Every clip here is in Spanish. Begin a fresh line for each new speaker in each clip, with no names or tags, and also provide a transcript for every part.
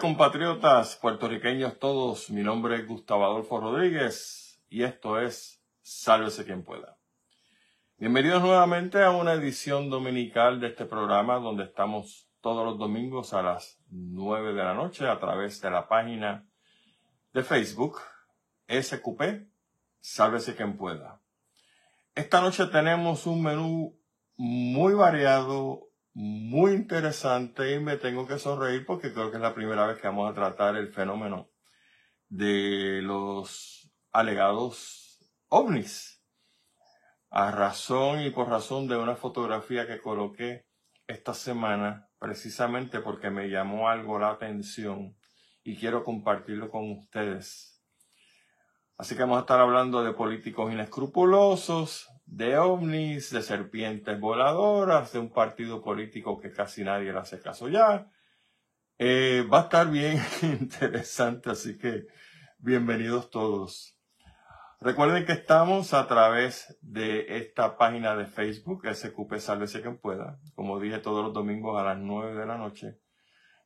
Compatriotas puertorriqueños todos, mi nombre es Gustavo Adolfo Rodríguez y esto es Sálvese quien pueda. Bienvenidos nuevamente a una edición dominical de este programa donde estamos todos los domingos a las 9 de la noche a través de la página de Facebook SQP Sálvese quien pueda. Esta noche tenemos un menú muy variado, muy interesante y me tengo que sonreír porque creo que es la primera vez que vamos a tratar el fenómeno de los alegados ovnis a razón y por razón de una fotografía que coloqué esta semana, precisamente porque me llamó algo la atención y quiero compartirlo con ustedes. Así que vamos a estar hablando de políticos inescrupulosos, de ovnis, de serpientes voladoras, de un partido político que casi nadie le hace caso ya. Eh, va a estar bien interesante, así que bienvenidos todos. Recuerden que estamos a través de esta página de Facebook, SQP Sálvese quien pueda, como dije todos los domingos a las 9 de la noche,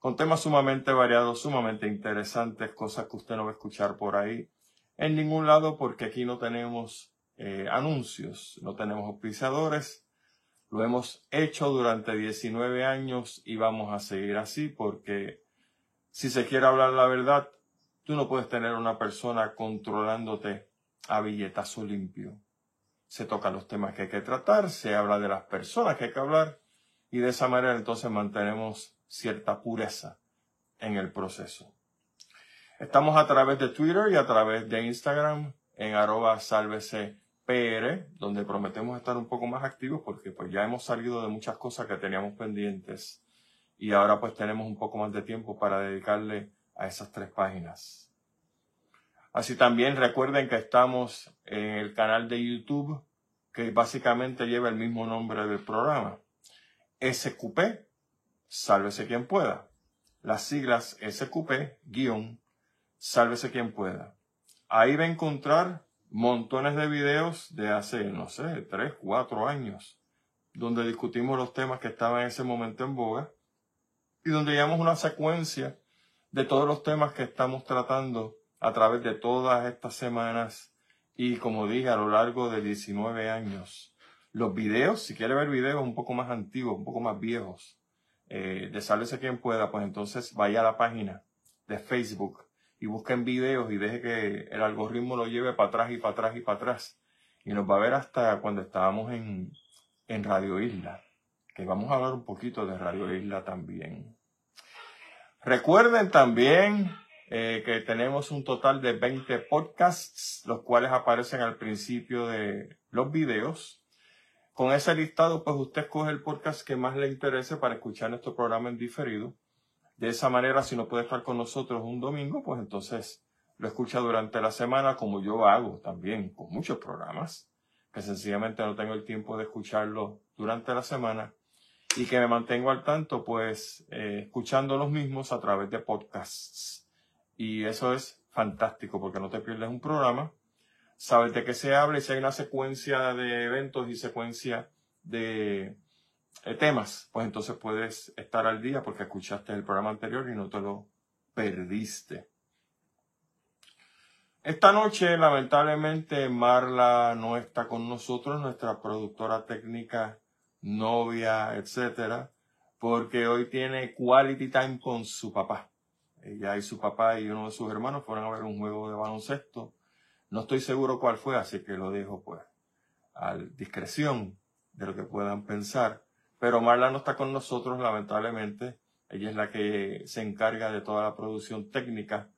con temas sumamente variados, sumamente interesantes, cosas que usted no va a escuchar por ahí en ningún lado porque aquí no tenemos eh, anuncios, no tenemos auspiciadores. Lo hemos hecho durante 19 años y vamos a seguir así porque si se quiere hablar la verdad, tú no puedes tener una persona controlándote a billetazo limpio. Se tocan los temas que hay que tratar, se habla de las personas que hay que hablar y de esa manera entonces mantenemos cierta pureza en el proceso. Estamos a través de Twitter y a través de Instagram en arroba PR, donde prometemos estar un poco más activos porque pues ya hemos salido de muchas cosas que teníamos pendientes y ahora pues tenemos un poco más de tiempo para dedicarle a esas tres páginas. Así también recuerden que estamos en el canal de YouTube que básicamente lleva el mismo nombre del programa. SQP, sálvese quien pueda. Las siglas SQP, guion, sálvese quien pueda. Ahí va a encontrar montones de videos de hace, no sé, tres, cuatro años, donde discutimos los temas que estaban en ese momento en boga y donde llevamos una secuencia de todos los temas que estamos tratando a través de todas estas semanas y como dije a lo largo de 19 años. Los videos, si quiere ver videos un poco más antiguos, un poco más viejos, eh, de Sálvese quien pueda, pues entonces vaya a la página de Facebook y busquen videos y deje que el algoritmo lo lleve para atrás y para atrás y para atrás. Y nos va a ver hasta cuando estábamos en, en Radio Isla, que vamos a hablar un poquito de Radio Isla también. Recuerden también eh, que tenemos un total de 20 podcasts, los cuales aparecen al principio de los videos. Con ese listado, pues usted escoge el podcast que más le interese para escuchar nuestro programa en diferido. De esa manera, si no puede estar con nosotros un domingo, pues entonces lo escucha durante la semana, como yo hago también con muchos programas, que sencillamente no tengo el tiempo de escucharlo durante la semana y que me mantengo al tanto, pues, eh, escuchando los mismos a través de podcasts. Y eso es fantástico porque no te pierdes un programa, sabes de qué se habla y si hay una secuencia de eventos y secuencia de temas, pues entonces puedes estar al día porque escuchaste el programa anterior y no te lo perdiste. Esta noche, lamentablemente, Marla no está con nosotros, nuestra productora técnica, novia, etcétera, porque hoy tiene quality time con su papá. Ella y su papá y uno de sus hermanos fueron a ver un juego de baloncesto. No estoy seguro cuál fue, así que lo dejo pues a discreción de lo que puedan pensar. Pero Marla no está con nosotros, lamentablemente. Ella es la que se encarga de toda la producción técnica.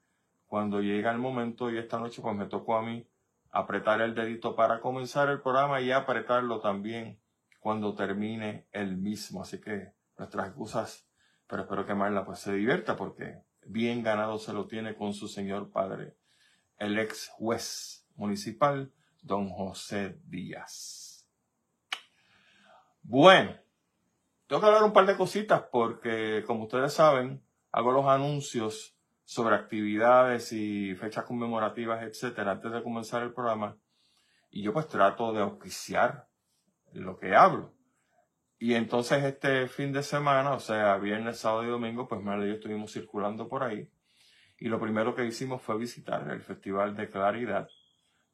Cuando llega el momento y esta noche pues me tocó a mí apretar el dedito para comenzar el programa y apretarlo también cuando termine el mismo. Así que nuestras excusas, pero espero que Marla pues se divierta porque bien ganado se lo tiene con su señor padre, el ex juez municipal, don José Díaz. Bueno, tengo que hablar un par de cositas porque, como ustedes saben, hago los anuncios sobre actividades y fechas conmemorativas, etcétera, antes de comenzar el programa. y yo pues trato de auspiciar lo que hablo. Y entonces este fin de semana, o sea, viernes, sábado y domingo, pues María y yo estuvimos circulando por ahí. Y lo primero que hicimos fue visitar el Festival de Claridad,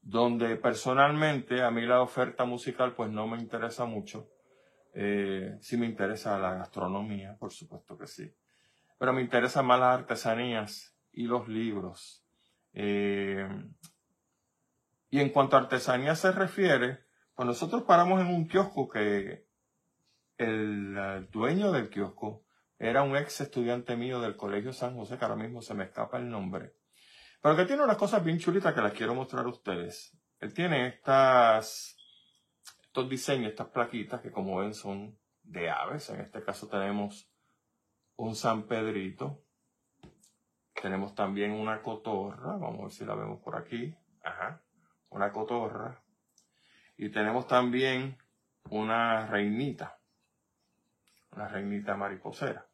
donde personalmente a mí la oferta musical pues no me interesa mucho. Eh, sí me interesa la gastronomía, por supuesto que sí. Pero me interesan más las artesanías y los libros. Eh, y en cuanto a artesanía se refiere, pues nosotros paramos en un kiosco que el, dueño del kiosco era un ex estudiante mío del Colegio San José, que ahora mismo se me escapa el nombre, pero que tiene unas cosas bien chulitas que las quiero mostrar a ustedes. Él tiene estas, estos diseños, estas plaquitas que como ven son de aves. En este caso tenemos un San Pedrito. Tenemos también una cotorra. Vamos a ver si la vemos por aquí. Una cotorra. Y tenemos también una reinita. Una reinita mariposera.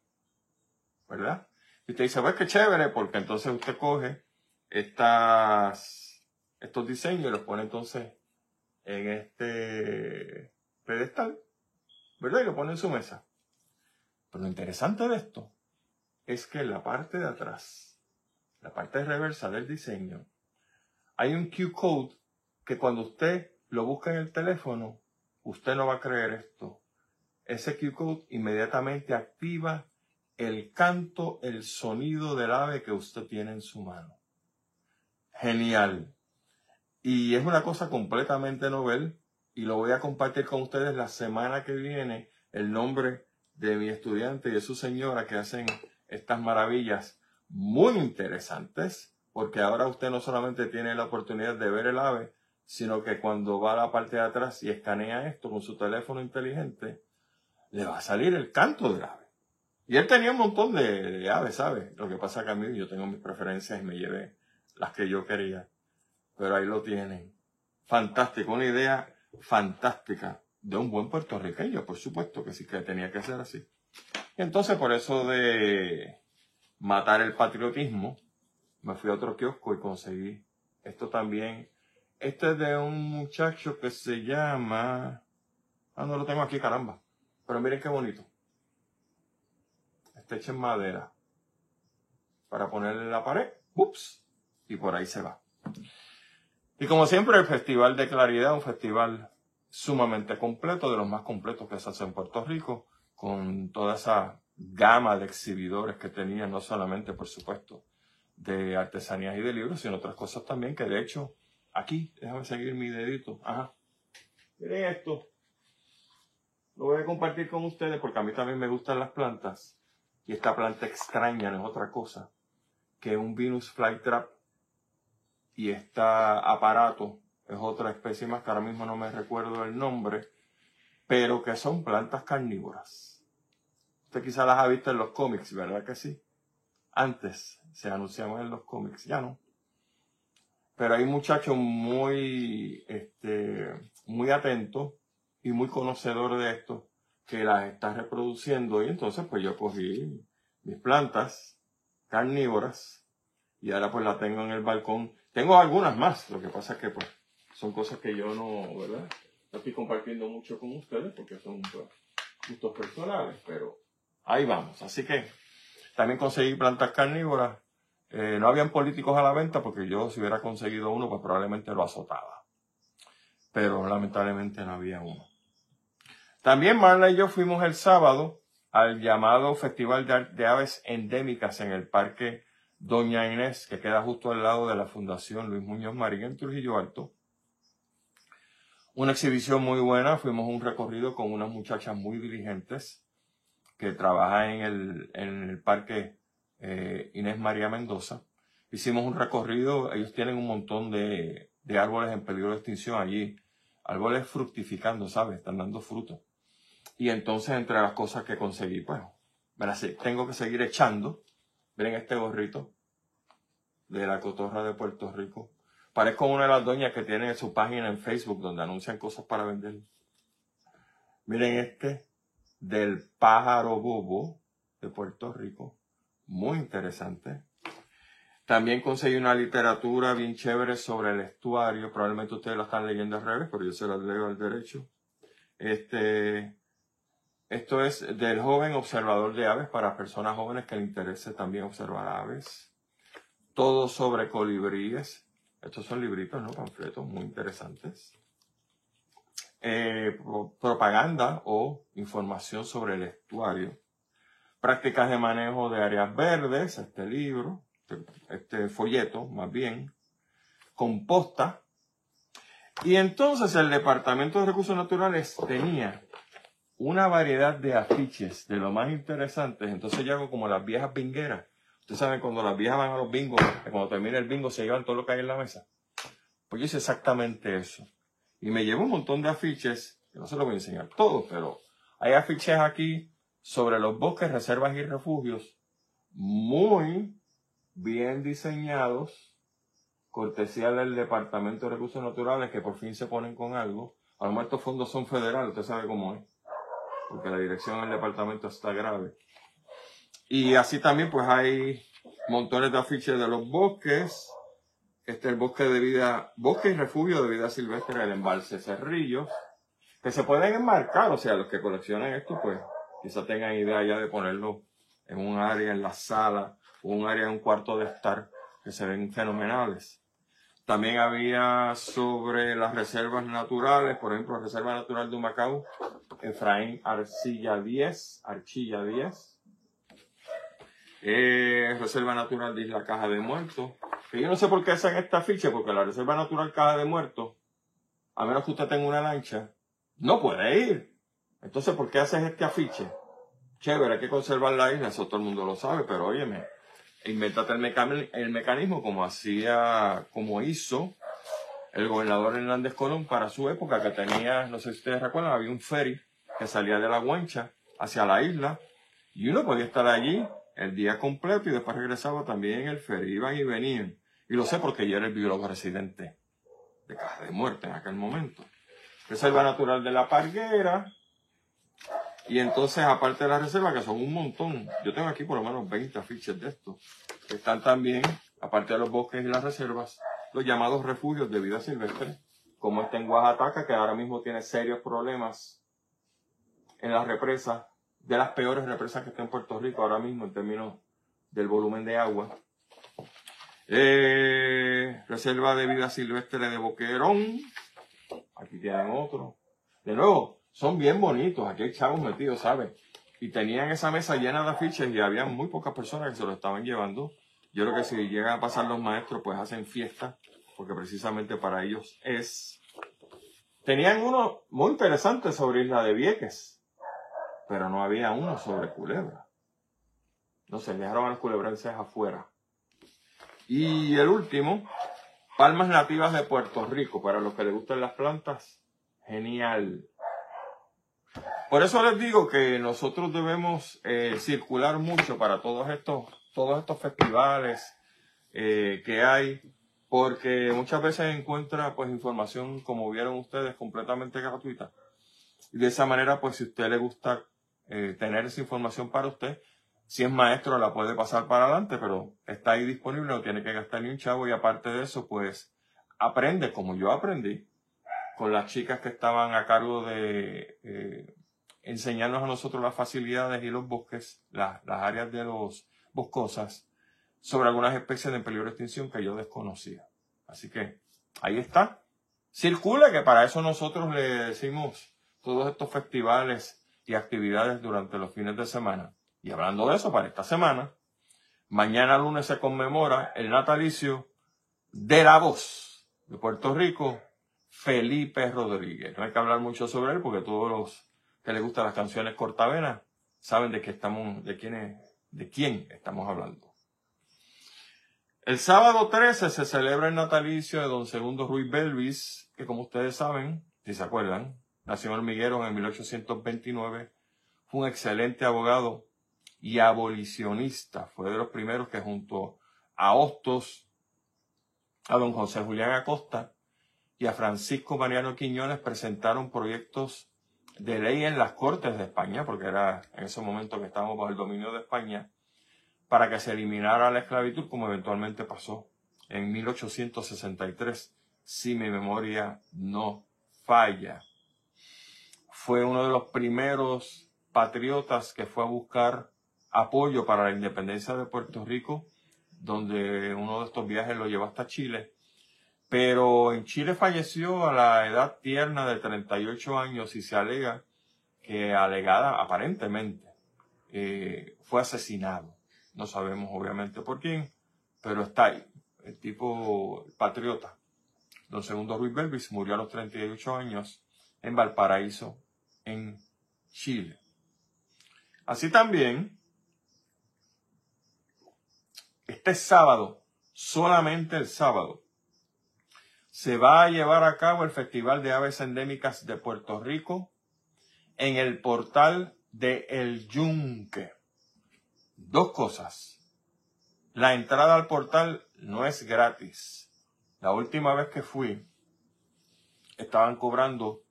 ¿Verdad? Y usted dice, pues qué chévere, porque entonces usted coge estas, estos diseños y los pone entonces en este pedestal, ¿verdad? Lo pone en su mesa. Pero lo interesante de esto es que en la parte de atrás, la parte reversa del diseño, hay un Q-code que cuando usted lo busca en el teléfono, usted no va a creer esto. Ese Q-code inmediatamente activa el canto, el sonido del ave que usted tiene en su mano genial. Y es una cosa completamente novel y lo voy a compartir con ustedes la semana que viene el nombre de mi estudiante y de su señora que hacen estas maravillas muy interesantes porque ahora usted no solamente tiene la oportunidad de ver el ave, sino que cuando va a la parte de atrás y escanea esto con su teléfono inteligente, le va a salir el canto del ave. Y él tenía un montón de, aves, ¿sabe? Lo que pasa que a mí yo tengo mis preferencias y me llevé las que yo quería. Pero ahí lo tienen. Fantástico, una idea fantástica de un buen puertorriqueño, por supuesto que sí que tenía que ser así. Y entonces por eso de matar el patriotismo, me fui a otro kiosco y conseguí esto también. Este es de un muchacho que se llama... Ah, no lo tengo aquí, caramba. Pero miren qué bonito. Este hecho en madera. Para ponerle en la pared. Ups y por ahí se va. Y como siempre, el Festival de Claridad, un festival sumamente completo, de los más completos que se hace en Puerto Rico, con toda esa gama de exhibidores que tenía, no solamente, por supuesto, de artesanías y de libros, sino otras cosas también, que de hecho, aquí, déjame seguir mi dedito, ajá, miren esto, lo voy a compartir con ustedes porque a mí también me gustan las plantas, y esta planta extraña no es otra cosa que un Venus flytrap y este aparato es otra especie más que ahora mismo no me recuerdo el nombre, pero que son plantas carnívoras. Usted quizá las ha visto en los cómics, ¿verdad que sí? Antes se anunciaban en los cómics, ya no. Pero hay muchachos muy, este, muy atentos y muy conocedores de esto que las está reproduciendo y entonces pues yo cogí mis plantas carnívoras y ahora pues las tengo en el balcón tengo algunas más, lo que pasa que pues, son cosas que yo no, ¿verdad? Estoy compartiendo mucho con ustedes porque son pues, gustos personales, pero ahí vamos. Así que también conseguí plantas carnívoras. Eh, no habían políticos a la venta porque yo si hubiera conseguido uno, pues probablemente lo azotaba. Pero lamentablemente no había uno. También Marla y yo fuimos el sábado al llamado Festival de Aves Endémicas en el Parque Doña Inés, que queda justo al lado de la Fundación Luis Muñoz Marín en Trujillo Alto. Una exhibición muy buena, fuimos un recorrido con unas muchachas muy diligentes que trabajan en el, en el parque eh, Inés María Mendoza. Hicimos un recorrido, ellos tienen un montón de, de árboles en peligro de extinción allí, árboles fructificando, ¿sabes? Están dando fruto. Y entonces entre las cosas que conseguí, pues, tengo que seguir echando. Miren este gorrito de la cotorra de Puerto Rico. Parezco una de las doñas que tiene su página en Facebook donde anuncian cosas para vender. Miren este del pájaro bobo de Puerto Rico. Muy interesante. También conseguí una literatura bien chévere sobre el estuario. Probablemente ustedes la están leyendo al revés, pero yo se la leo al derecho. Este, esto es del joven observador de aves para personas jóvenes que le interese también observar aves. Todo sobre colibríes. Estos son libritos, ¿no? Panfletos muy interesantes. Eh, propaganda o información sobre el estuario. Prácticas de manejo de áreas verdes, este libro este folleto, más bien, composta. Y entonces el Departamento de Recursos Naturales tenía una variedad de afiches de lo más interesantes. Entonces yo hago como las viejas bingueras. Ustedes saben cuando las viejas van a los bingos, cuando termina el bingo se llevan todo lo que hay en la mesa. Pues yo hice exactamente eso. Y me llevo un montón de afiches, que no se los voy a enseñar todos, pero hay afiches aquí sobre los bosques, reservas y refugios muy bien diseñados, cortesía del Departamento de Recursos Naturales, que por fin se ponen con algo. A lo mejor estos fondos son federales, usted sabe cómo es, porque la dirección del departamento está grave. Y así también, pues hay montones de afiches de los bosques. Este es el bosque de vida, bosque y refugio de vida silvestre del embalse Cerrillos, que se pueden enmarcar, o sea, los que coleccionan esto, pues quizá tengan idea ya de ponerlo en un área, en la sala, un área, un cuarto de estar que se ven fenomenales. También había sobre las reservas naturales, por ejemplo, la Reserva Natural de Humacao, Efraín Arcilla 10, Archilla 10. Eh, reserva Natural de Isla Caja de Muertos. Yo no sé por qué hacen esta ficha, porque la Reserva Natural Caja de Muertos, a menos que usted tenga una lancha, no puede ir. Entonces, ¿por qué haces este afiche? Chévere, hay que conservar la isla, eso todo el mundo lo sabe, pero óyeme, inventate el, el mecanismo como hacía, como hizo el gobernador Hernández Colón para su época, que tenía, no sé si ustedes recuerdan, había un ferry que salía de la Guancha hacia la isla y uno podía estar allí el día completo y después regresaba también el ferry, iban y venían. Y lo sé porque yo era el biólogo residente de Caja de Muerte en aquel momento. Reserva Natural de la Parguera, y entonces, aparte de la reserva, que son un montón, yo tengo aquí por lo menos 20 afiches de estos. Están también, aparte de los bosques y las reservas, los llamados refugios de vida silvestre, como este en Oaxaca, que ahora mismo tiene serios problemas en las represas, de las peores represas que está en Puerto Rico ahora mismo en términos del volumen de agua. Eh, reserva de vida silvestre de Boquerón. Aquí tienen otro. De nuevo, son bien bonitos, aquí hay chavos metidos, ¿sabes? Y tenían esa mesa llena de afiches y había muy pocas personas que se lo estaban llevando. Yo creo que si llegan a pasar los maestros, pues hacen fiesta, porque precisamente para ellos es. Tenían uno muy interesante sobre Isla de Vieques, pero no había uno sobre Culebra. No se dejaron a los culebrenses afuera. Y el último, palmas nativas de Puerto Rico, para los que les gustan las plantas, genial. Por eso les digo que nosotros debemos eh, circular mucho para todos estos, todos estos festivales eh, que hay, porque muchas veces encuentra pues información, como vieron ustedes, completamente gratuita. Y de esa manera, pues si a usted le gusta eh, tener esa información para usted, si es maestro la puede pasar para adelante, pero está ahí disponible, no tiene que gastar ni un chavo y aparte de eso, pues aprende como yo aprendí con las chicas que estaban a cargo de enseñarnos a nosotros las facilidades y los bosques, las, áreas de los boscosas, sobre algunas especies de peligro de extinción que yo desconocía. Así que ahí está. Circule, que para eso nosotros le decimos todos estos festivales y actividades durante los fines de semana. Y hablando de eso, para esta semana, mañana lunes se conmemora el natalicio de la voz de Puerto Rico, Felipe Rodríguez. No hay que hablar mucho sobre él porque todos los que les gustan las canciones cortavenas, saben de qué estamos, de quién, de quién estamos hablando. El sábado 13 se celebra el natalicio de don Segundo Ruiz Belvis, que como ustedes saben, si se acuerdan, nació en Hormiguero en 1829, fue un excelente abogado y abolicionista. Fue de los primeros que junto a Hostos, a don José Julián Acosta y a Francisco Mariano Quiñones presentaron proyectos de ley en las Cortes de España, porque era en ese momento que estábamos bajo el dominio de España, para que se eliminara la esclavitud, como eventualmente pasó en 1863, si mi memoria no falla. Fue uno de los primeros patriotas que fue a buscar apoyo para la independencia de Puerto Rico, donde uno de estos viajes lo llevó hasta Chile. Pero en Chile falleció a la edad tierna de 38 años y se alega que alegada aparentemente eh, fue asesinado. No sabemos obviamente por quién, pero está ahí. El tipo patriota. Don Segundo Ruiz Belvis murió a los 38 años en Valparaíso, en Chile. Así también, este sábado, solamente el sábado, se va a llevar a cabo el Festival de Aves Endémicas de Puerto Rico en el portal de El Yunque. Dos cosas. La entrada al portal no es gratis. La última vez que fui, estaban cobrando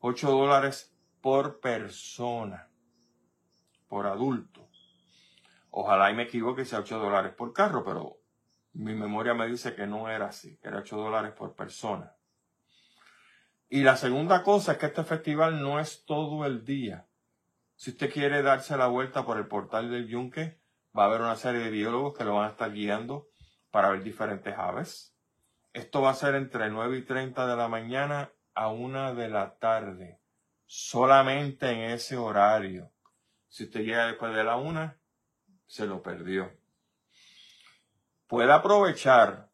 8 dólares por persona, por adulto. Ojalá y me equivoque sea 8 dólares por carro, pero mi memoria me dice que no era así, que era 8 dólares por persona. Y la segunda cosa es que este festival no es todo el día. Si usted quiere darse la vuelta por el portal del Yunque, va a haber una serie de biólogos que lo van a estar guiando para ver diferentes aves. Esto va a ser entre 9 y 30 de la mañana a 1 de la tarde. Solamente en ese horario. Si usted llega después de la 1, se lo perdió. Puede aprovechar.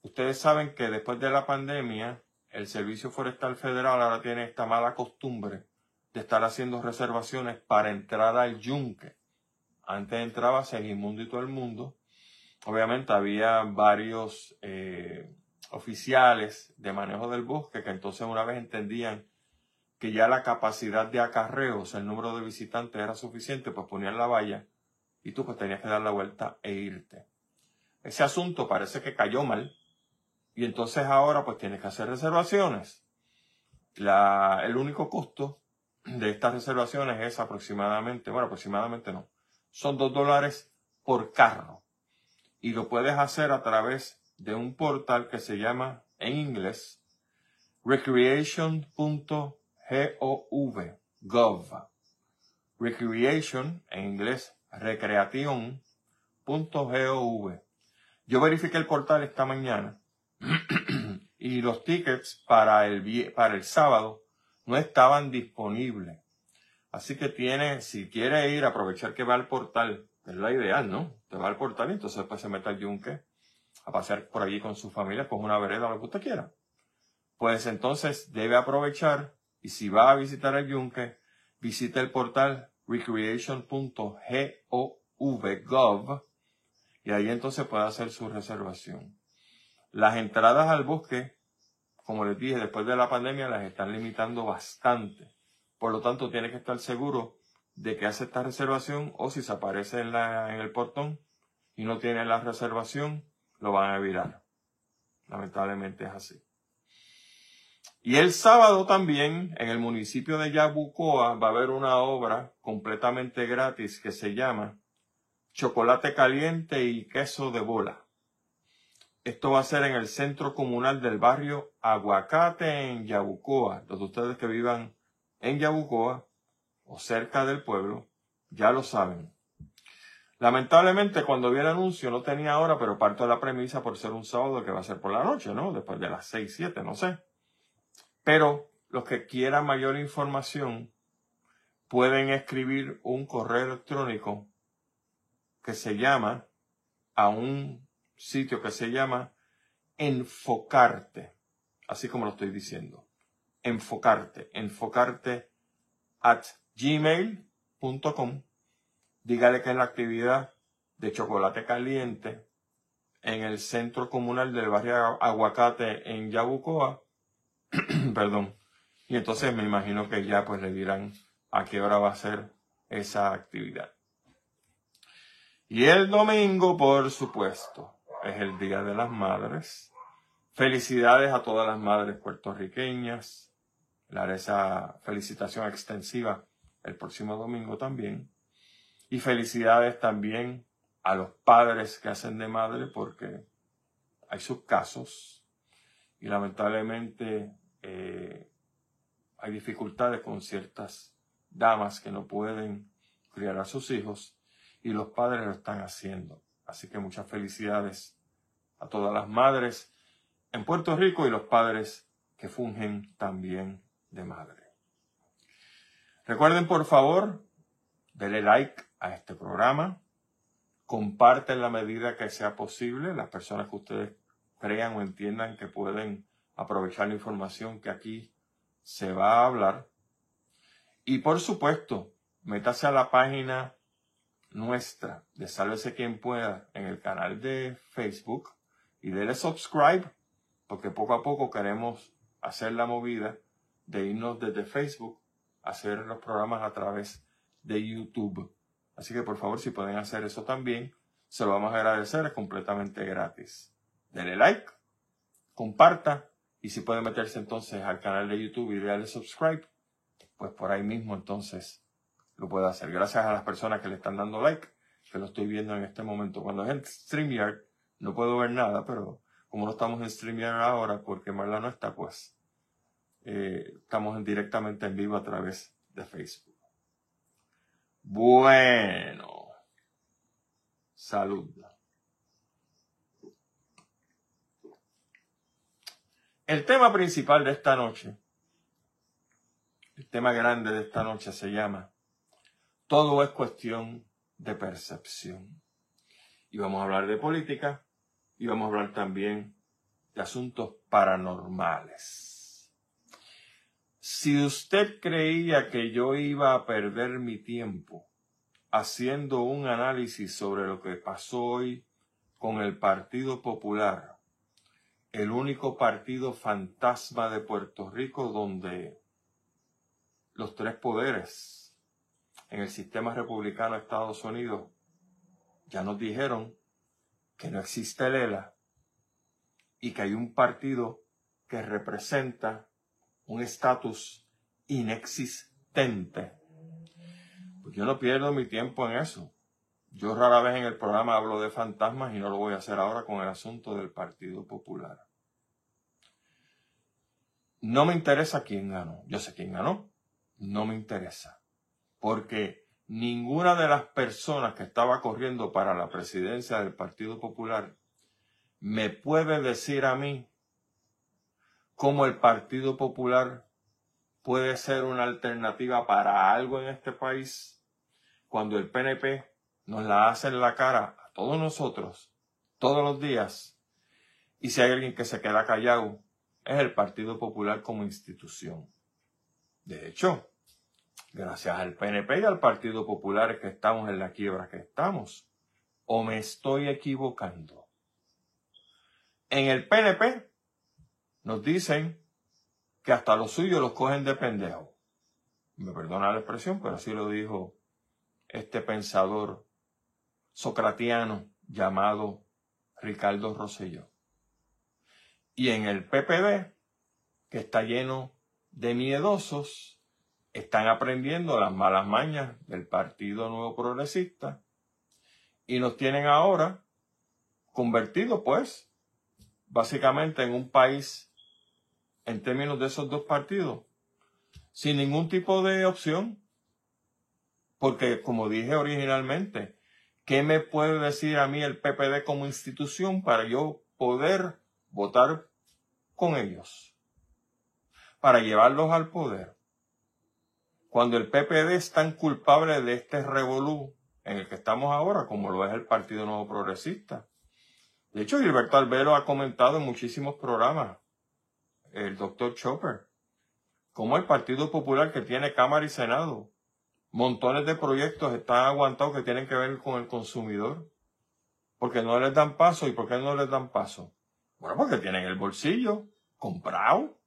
Ustedes saben que después de la pandemia, el Servicio Forestal Federal ahora tiene esta mala costumbre de estar haciendo reservaciones para entrar al yunque. Antes entraba Segimundo y todo el mundo. Obviamente había varios eh, oficiales de manejo del bosque que entonces una vez entendían que ya la capacidad de acarreos, el número de visitantes era suficiente, pues ponían la valla y tú pues tenías que dar la vuelta e irte. Ese asunto parece que cayó mal y entonces ahora pues tienes que hacer reservaciones. La, el único costo de estas reservaciones es aproximadamente, bueno, aproximadamente no, son dos dólares por carro. Y lo puedes hacer a través de un portal que se llama en inglés recreation.gov. Gov. Recreation, en inglés, recreación.gov. Yo verifiqué el portal esta mañana y los tickets para el, para el sábado no estaban disponibles. Así que tiene, si quiere ir, aprovechar que va al portal, es la ideal, ¿no? Te va al portal y entonces pues se mete al yunque a pasear por allí con su familia, con una vereda, lo que usted quiera. Pues entonces debe aprovechar y si va a visitar el yunque, visite el portal recreation.gov y ahí entonces puede hacer su reservación. Las entradas al bosque, como les dije, después de la pandemia las están limitando bastante. Por lo tanto, tiene que estar seguro de que hace esta reservación o si se aparece en, la, en el portón y no tiene la reservación, lo van a evitar. Lamentablemente es así. Y el sábado también, en el municipio de Yabucoa, va a haber una obra completamente gratis que se llama Chocolate Caliente y Queso de Bola. Esto va a ser en el centro comunal del barrio Aguacate en Yabucoa. Los de ustedes que vivan en Yabucoa o cerca del pueblo ya lo saben. Lamentablemente cuando vi el anuncio no tenía hora, pero parto de la premisa por ser un sábado que va a ser por la noche, ¿no? Después de las 6, 7, no sé. Pero los que quieran mayor información pueden escribir un correo electrónico que se llama a un sitio que se llama Enfocarte, así como lo estoy diciendo. Enfocarte, enfocarte at gmail.com. Dígale que es la actividad de chocolate caliente en el centro comunal del barrio Aguacate en Yabucoa. Perdón. Y entonces me imagino que ya pues le dirán a qué hora va a ser esa actividad. Y el domingo, por supuesto, es el Día de las Madres. Felicidades a todas las madres puertorriqueñas. Le haré esa felicitación extensiva el próximo domingo también. Y felicidades también a los padres que hacen de madre porque hay sus casos y lamentablemente eh, hay dificultades con ciertas damas que no pueden criar a sus hijos y los padres lo están haciendo. Así que muchas felicidades a todas las madres en Puerto Rico y los padres que fungen también de madre. Recuerden por favor, denle like a este programa, comparten la medida que sea posible las personas que ustedes crean o entiendan que pueden aprovechar la información que aquí se va a hablar. Y por supuesto, métase a la página nuestra de Sálvese quien pueda en el canal de Facebook y dele subscribe porque poco a poco queremos hacer la movida de irnos desde Facebook a hacer los programas a través de YouTube. Así que por favor, si pueden hacer eso también, se lo vamos a agradecer, es completamente gratis. Denle like, comparta y si pueden meterse entonces al canal de YouTube y darle subscribe, pues por ahí mismo entonces lo puede hacer. Gracias a las personas que le están dando like, que lo estoy viendo en este momento. Cuando es en StreamYard, no puedo ver nada, pero como no estamos en StreamYard ahora, porque Marla no está, pues eh, estamos directamente en vivo a través de Facebook. Bueno, salud. El tema principal de esta noche, el tema grande de esta noche se llama Todo es cuestión de percepción. Y vamos a hablar de política y vamos a hablar también de asuntos paranormales. Si usted creía que yo iba a perder mi tiempo haciendo un análisis sobre lo que pasó hoy con el Partido Popular, el único partido fantasma de Puerto Rico donde los tres poderes en el sistema republicano de Estados Unidos ya nos dijeron que no existe el ELA y que hay un partido que representa un estatus inexistente. Pues yo no pierdo mi tiempo en eso. Yo rara vez en el programa hablo de fantasmas y no lo voy a hacer ahora con el asunto del Partido Popular. No me interesa quién ganó. Yo sé quién ganó. No me interesa. Porque ninguna de las personas que estaba corriendo para la presidencia del Partido Popular me puede decir a mí cómo el Partido Popular puede ser una alternativa para algo en este país cuando el PNP nos la hace en la cara a todos nosotros, todos los días. Y si hay alguien que se queda callado, es el Partido Popular como institución. De hecho, gracias al PNP y al Partido Popular que estamos en la quiebra que estamos. ¿O me estoy equivocando? En el PNP nos dicen que hasta los suyos los cogen de pendejo. Me perdona la expresión, pero así lo dijo este pensador socratiano llamado Ricardo Rosselló. Y en el PPD, que está lleno de miedosos, están aprendiendo las malas mañas del Partido Nuevo Progresista y nos tienen ahora convertido, pues, básicamente en un país, en términos de esos dos partidos, sin ningún tipo de opción. Porque, como dije originalmente, ¿Qué me puede decir a mí el PPD como institución para yo poder votar con ellos? Para llevarlos al poder. Cuando el PPD es tan culpable de este revolú en el que estamos ahora, como lo es el Partido Nuevo Progresista. De hecho, Gilberto Albero ha comentado en muchísimos programas, el doctor Chopper, como el Partido Popular que tiene Cámara y Senado montones de proyectos están aguantados que tienen que ver con el consumidor. Porque no les dan paso. ¿Y por qué no les dan paso? Bueno, porque tienen el bolsillo comprado.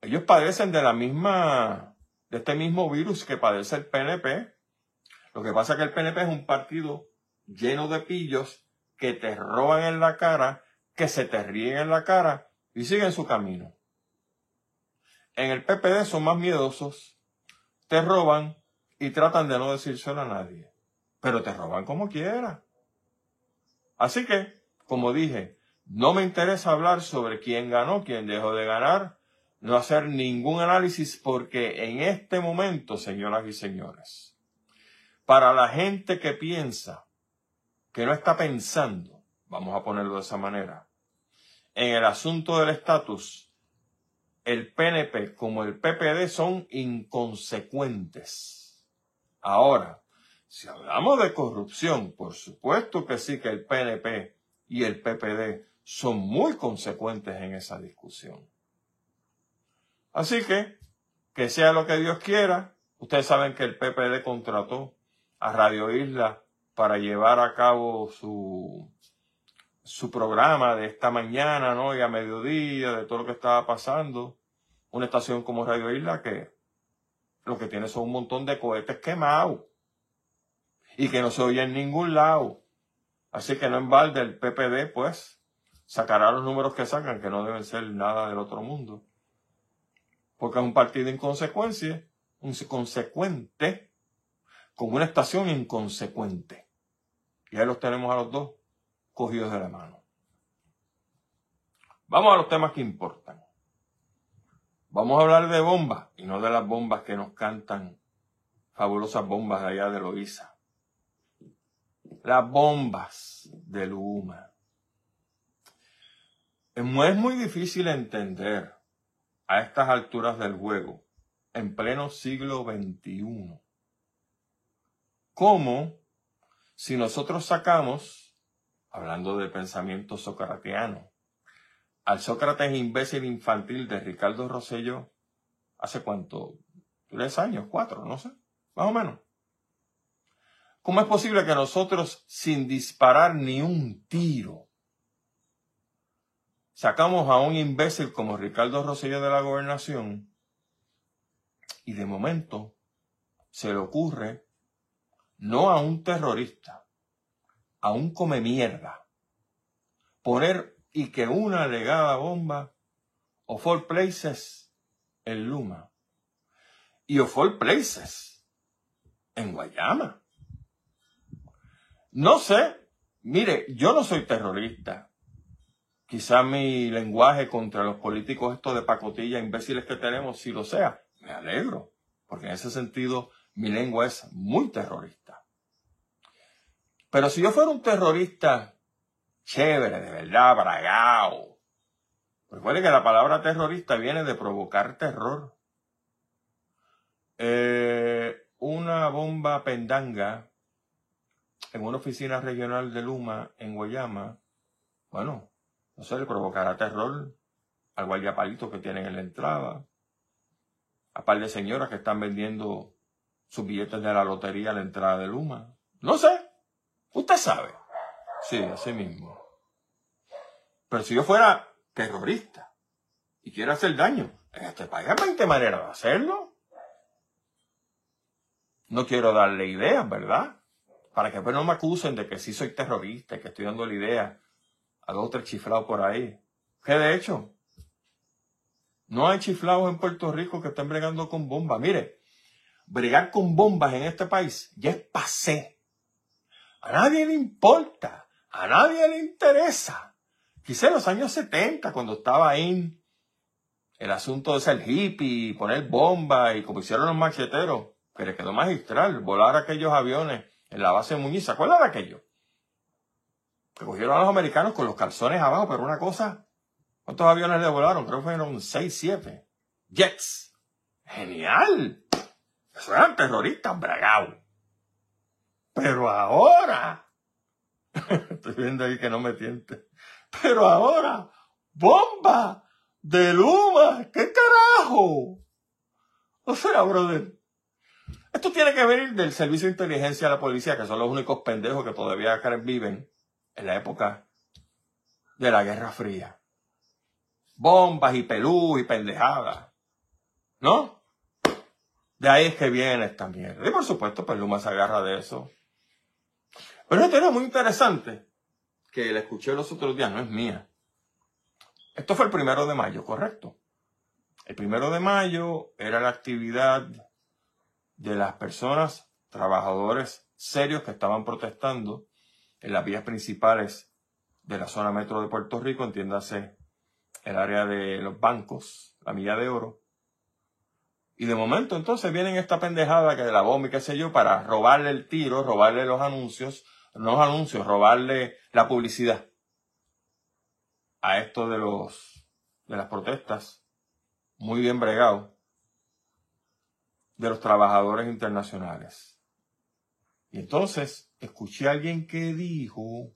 Ellos padecen de la misma, de este mismo virus que padece el PNP. Lo que pasa es que el PNP es un partido lleno de pillos que te roban en la cara, que se te ríen en la cara y siguen su camino. En el PPD son más miedosos, te roban y tratan de no decírselo a nadie. pero te roban como quiera. Así que, como dije, no me interesa hablar sobre quién ganó, quién dejó de ganar, no hacer ningún análisis porque en este momento, señoras y señores, para la gente que piensa, que no está pensando, vamos a ponerlo de esa manera, en el asunto del estatus, el PNP como el PPD son inconsecuentes. Ahora, si hablamos de corrupción, por supuesto que sí que el PNP y el PPD son muy consecuentes en esa discusión. Así que, que sea lo que Dios quiera, ustedes saben que el PPD contrató a Radio Isla para llevar a cabo su, su programa de esta mañana, ¿no? Y a mediodía, de todo lo que estaba pasando. Una estación como Radio Isla que lo que tiene son un montón de cohetes quemados y que no se oye en ningún lado. Así que no en balde el PPD, pues, sacará los números que sacan, que no deben ser nada del otro mundo. Porque es un partido inconsecuencia, inconsecuente, con una estación inconsecuente. Y ahí los tenemos a los dos cogidos de la mano. Vamos a los temas que importan. Vamos a hablar de bombas y no de las bombas que nos cantan fabulosas bombas de allá de Loíza. Las bombas de Luma. Es muy difícil entender a estas alturas del juego, en pleno siglo XXI, cómo si nosotros sacamos, hablando de pensamiento socratiano, al Sócrates imbécil infantil de Ricardo Rosello, hace cuánto, tres años, cuatro, no sé, más o menos. ¿Cómo es posible que nosotros, sin disparar ni un tiro, sacamos a un imbécil como Ricardo Rosello de la gobernación y de momento se le ocurre no a un terrorista, a un come mierda, poner y que una alegada bomba o for places en Luma y o for places en Guayama. No sé, mire, yo no soy terrorista. Quizá mi lenguaje contra los políticos estos de pacotilla imbéciles que tenemos, si lo sea, me alegro, porque en ese sentido mi lengua es muy terrorista. Pero si yo fuera un terrorista chévere, de verdad, bragao, recuerde que la palabra terrorista viene de provocar terror. Eh, una bomba pendanga en una oficina regional de Luma en Guayama, bueno, no sé, le provocará terror al guardiapalito que tienen en la entrada, a par de señoras que están vendiendo sus billetes de la lotería a la entrada de Luma. No sé. Usted sabe. Sí, así mismo. Pero si yo fuera terrorista y quiero hacer daño, en este país hay 20 maneras de hacerlo. No quiero darle ideas, ¿verdad? Para que después no me acusen de que sí soy terrorista y que estoy dando la idea a dos o tres chiflados por ahí. Que de hecho, no hay chiflados en Puerto Rico que estén bregando con bombas. Mire, bregar con bombas en este país ya es pasé. A nadie le importa, a nadie le interesa. Quizá en los años 70, cuando estaba ahí el asunto de ser hippie, poner bombas y como hicieron los macheteros, que le quedó magistral, volar aquellos aviones en la base de Muñiz. ¿Se acuerdan de aquello? Que cogieron a los americanos con los calzones abajo, pero una cosa. ¿Cuántos aviones le volaron? Creo que fueron 6, 7. Jets. Genial. Eso eran terroristas bragados. Pero ahora. Estoy viendo ahí que no me tiente. Pero ahora. ¡Bomba! ¡De Luma! ¿Qué carajo? O sea, brother. Esto tiene que venir del servicio de inteligencia de la policía, que son los únicos pendejos que todavía viven en la época de la Guerra Fría. Bombas y pelú y pendejadas. ¿No? De ahí es que viene esta mierda. Y por supuesto, pues Luma se agarra de eso. Pero esto era muy interesante, que la escuché los otros días, no es mía. Esto fue el primero de mayo, correcto. El primero de mayo era la actividad de las personas trabajadores serios que estaban protestando en las vías principales de la zona metro de Puerto Rico, entiéndase el área de los bancos, la milla de oro. Y de momento entonces vienen esta pendejada que de la bomba y qué sé yo para robarle el tiro, robarle los anuncios, no los anuncios, robarle la publicidad a esto de los de las protestas, muy bien bregado, de los trabajadores internacionales. Y entonces escuché a alguien que dijo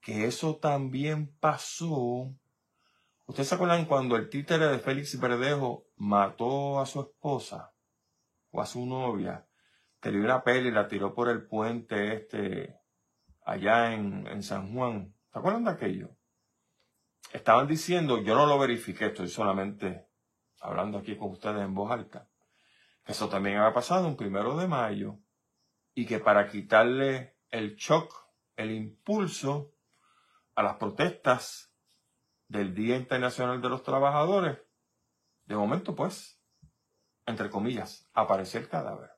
que eso también pasó. ¿Ustedes se acuerdan cuando el títere de Félix Verdejo mató a su esposa o a su novia? Que dio una peli y la tiró por el puente este allá en, en San Juan. ¿Se acuerdan de aquello? Estaban diciendo, yo no lo verifiqué, estoy solamente hablando aquí con ustedes en voz alta, eso también había pasado un primero de mayo y que para quitarle el shock, el impulso a las protestas del Día Internacional de los Trabajadores, de momento pues, entre comillas, apareció el cadáver.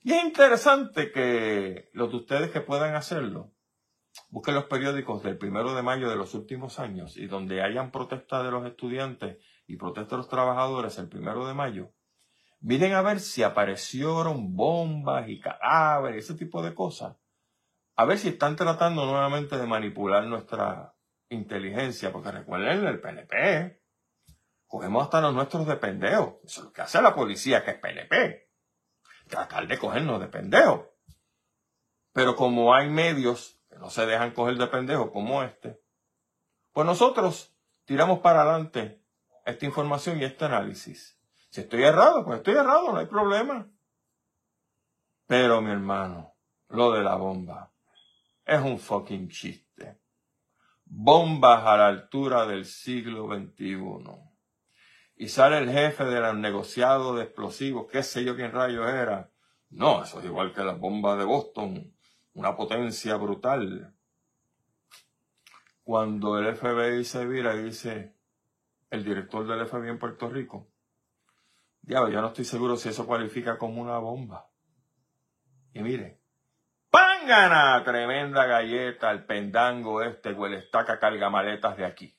Y es interesante que los de ustedes que puedan hacerlo, busquen los periódicos del primero de mayo de los últimos años y donde hayan protestas de los estudiantes y protestas de los trabajadores el primero de mayo, miren a ver si aparecieron bombas y cadáveres, ese tipo de cosas. A ver si están tratando nuevamente de manipular nuestra inteligencia, porque recuerden el PNP. Cogemos hasta los nuestros de pendejos. Eso es lo que hace la policía, que es PNP. Tratar de cogernos de pendejos. Pero como hay medios que no se dejan coger de pendejos como este, pues nosotros tiramos para adelante esta información y este análisis. Si estoy errado, pues estoy errado, no hay problema. Pero mi hermano, lo de la bomba es un fucking chiste. Bombas a la altura del siglo XXI. Y sale el jefe del negociado de explosivos, qué sé yo quién rayos era. No, eso es igual que las bombas de Boston, una potencia brutal. Cuando el FBI se vira dice, el director del FBI en Puerto Rico, diablo, yo no estoy seguro si eso cualifica como una bomba. Y mire, ¡pángana! Tremenda galleta, el pendango este, o el estaca carga maletas de aquí.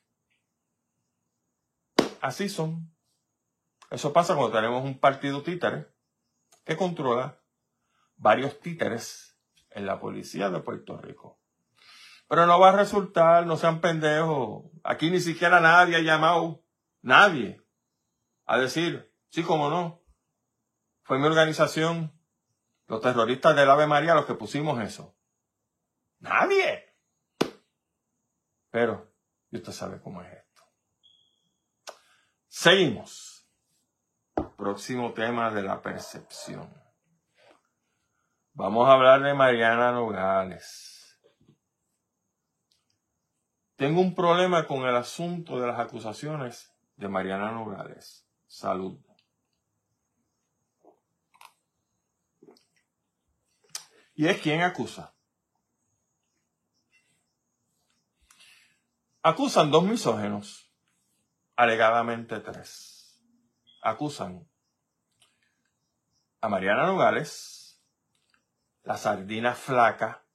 Así son. Eso pasa cuando tenemos un partido títere que controla varios títeres en la policía de Puerto Rico. Pero no va a resultar, no sean pendejos. Aquí ni siquiera nadie ha llamado, nadie, a decir, sí, como no. Fue mi organización, los terroristas del Ave María, los que pusimos eso. Nadie. Pero, y usted sabe cómo es esto. Seguimos. Próximo tema de la percepción. Vamos a hablar de Mariana Nogales. Tengo un problema con el asunto de las acusaciones de Mariana Nogales. Salud. ¿Y es quien acusa? Acusan dos misógenos, alegadamente tres. Acusan a Mariana Nogales, la sardina flaca,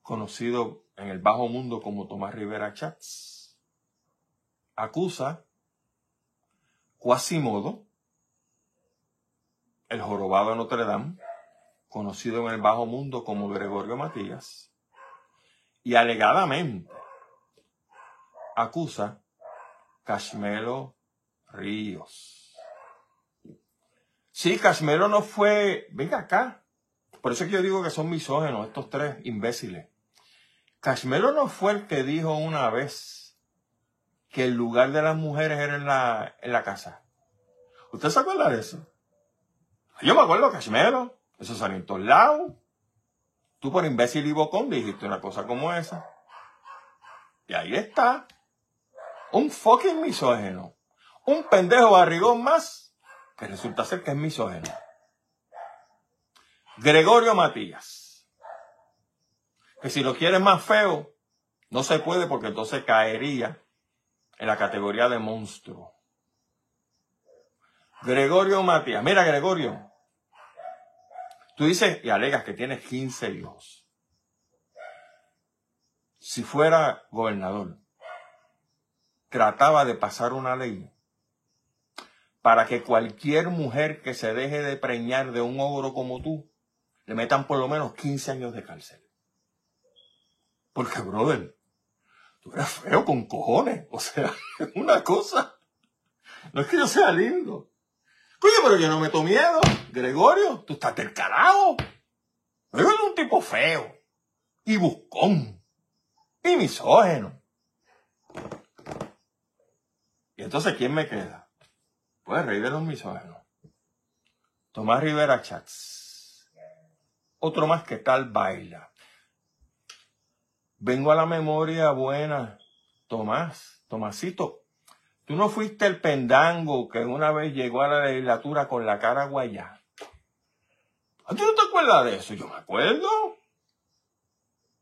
conocido en el bajo mundo como Tomás Rivera Chats. Acusa Quasimodo, el jorobado de Notre Dame, conocido en el bajo mundo como Gregorio Matías, y alegadamente acusa Cashmelo Ríos. Sí, Cashmelo no fue, venga acá, por eso es que yo digo que son misógenos estos tres imbéciles. Cashmelo no fue el que dijo una vez que el lugar de las mujeres era en la, en la casa. ¿Usted se acuerda de eso? Yo me acuerdo, Cashmelo. Eso salió en todos lados. Tú por imbécil y bocón dijiste una cosa como esa. Y ahí está. Un fucking misógeno. Un pendejo barrigón más que resulta ser que es misógeno. Gregorio Matías. Que si lo quieres más feo, no se puede porque entonces caería en la categoría de monstruo. Gregorio Matías. Mira, Gregorio, Tú dices y alegas que tienes 15 hijos. Si fuera gobernador, trataba de pasar una ley para que cualquier mujer que se deje de preñar de un ogro como tú, le metan por lo menos 15 años de cárcel. Porque, brother, tú eres feo con cojones. O sea, es una cosa. No es que yo sea lindo. Pero yo no meto miedo. Gregorio, tú estás del carajo. Eres un tipo feo. Y buscón. Y misógeno. Y entonces, ¿quién me queda? Pues rey de los misógenos. Tomás Rivera Chats. Otro más que tal baila. Vengo a la memoria buena. Tomás, Tomasito, Tú no fuiste el pendango que una vez llegó a la legislatura con la cara guayá. ¿A ti no te acuerdas de eso? Yo me acuerdo.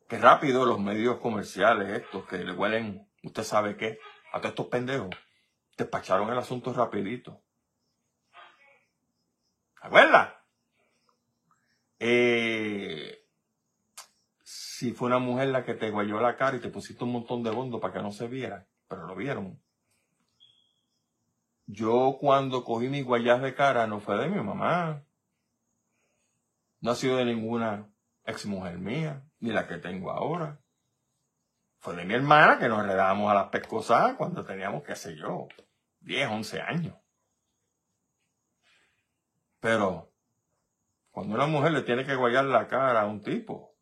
Qué rápido los medios comerciales estos que le huelen, usted sabe qué, a todos estos pendejos. Despacharon el asunto rapidito. ¿Te acuerdas? Eh, si fue una mujer la que te guayó la cara y te pusiste un montón de bondo para que no se viera, pero lo vieron. Yo cuando cogí mi guayas de cara no fue de mi mamá. No ha sido de ninguna ex mujer mía, ni la que tengo ahora. Fue de mi hermana que nos enredábamos a las pescosas cuando teníamos, qué sé yo, 10, 11 años. Pero cuando una mujer le tiene que guayar la cara a un tipo,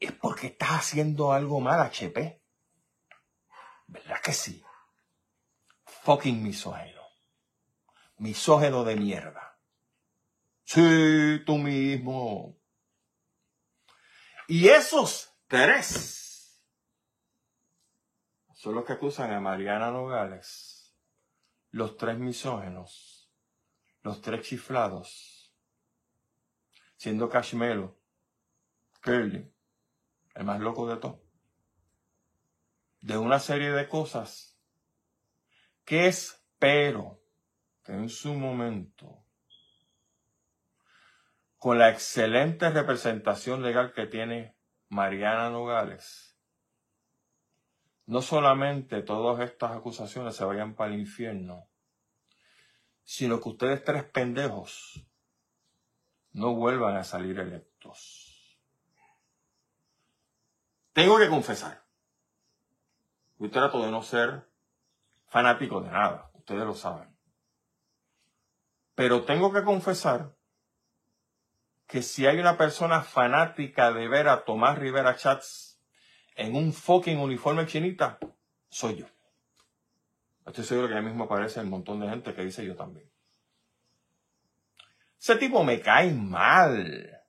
es porque estás haciendo algo mal, HP. ¿Verdad que sí? Fucking misógeno. Misógeno de mierda. Sí, tú mismo. Y esos tres son los que acusan a Mariana Nogales. Los tres misógenos. Los tres chiflados. Siendo Cashmelo, Curly, el más loco de todo. De una serie de cosas que espero que en su momento, con la excelente representación legal que tiene Mariana Nogales, no solamente todas estas acusaciones se vayan para el infierno, sino que ustedes tres pendejos no vuelvan a salir electos. Tengo que confesar, yo trato de no ser fanático de nada, ustedes lo saben. Pero tengo que confesar que si hay una persona fanática de ver a Tomás Rivera Chats en un fucking uniforme chinita, soy yo. Estoy seguro que ahí mismo aparece un montón de gente que dice yo también. Ese tipo me cae mal.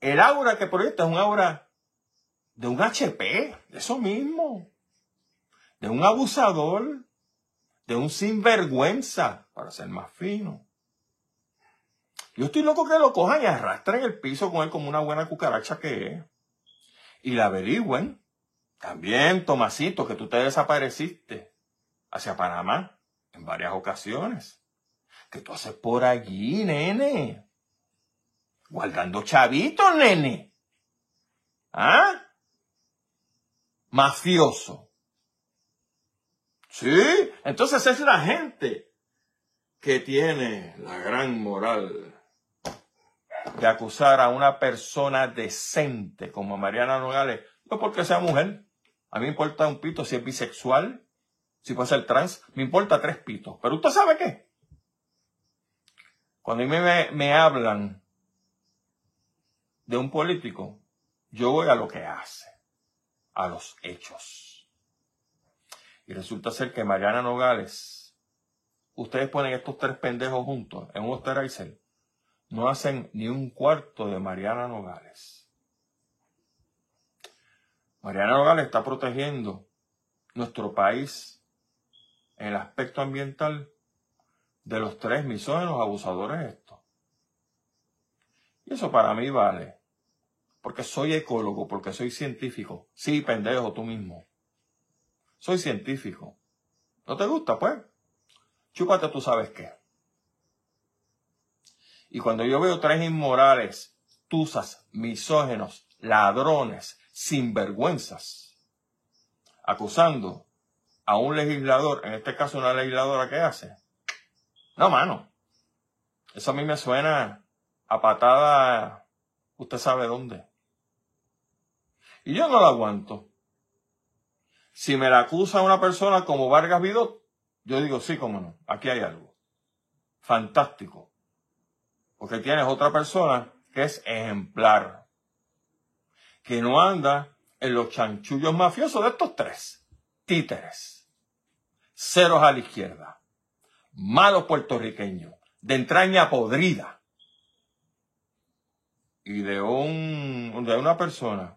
El aura que proyecta es un aura de un HP, de eso mismo. De un abusador de un sinvergüenza, para ser más fino. Yo estoy loco que lo cojan y arrastren el piso con él como una buena cucaracha que es. Y la averigüen. También, Tomasito, que tú te desapareciste hacia Panamá en varias ocasiones. ¿Qué tú haces por allí, nene? Guardando chavitos, nene. ¿Ah? Mafioso. Sí, entonces es la gente que tiene la gran moral de acusar a una persona decente como Mariana Nogales, no porque sea mujer. A mí me importa un pito si es bisexual, si puede ser trans, me importa tres pitos. Pero usted sabe qué? Cuando me, me hablan de un político, yo voy a lo que hace, a los hechos. Y resulta ser que Mariana Nogales, ustedes ponen estos tres pendejos juntos en un Osterizer, no hacen ni un cuarto de Mariana Nogales. Mariana Nogales está protegiendo nuestro país en el aspecto ambiental de los tres misógenos abusadores estos. Y eso para mí vale. Porque soy ecólogo, porque soy científico. Sí, pendejo, tú mismo. Soy científico. ¿No te gusta, pues? Chúpate tú sabes qué. Y cuando yo veo tres inmorales, tusas, misógenos, ladrones, sinvergüenzas, acusando a un legislador, en este caso una legisladora que hace, no, mano. Eso a mí me suena a patada, usted sabe dónde. Y yo no lo aguanto. Si me la acusa una persona como Vargas Vidot, yo digo, sí, cómo no, aquí hay algo. Fantástico. Porque tienes otra persona que es ejemplar. Que no anda en los chanchullos mafiosos de estos tres. Títeres. Ceros a la izquierda. Malos puertorriqueños. De entraña podrida. Y de un, de una persona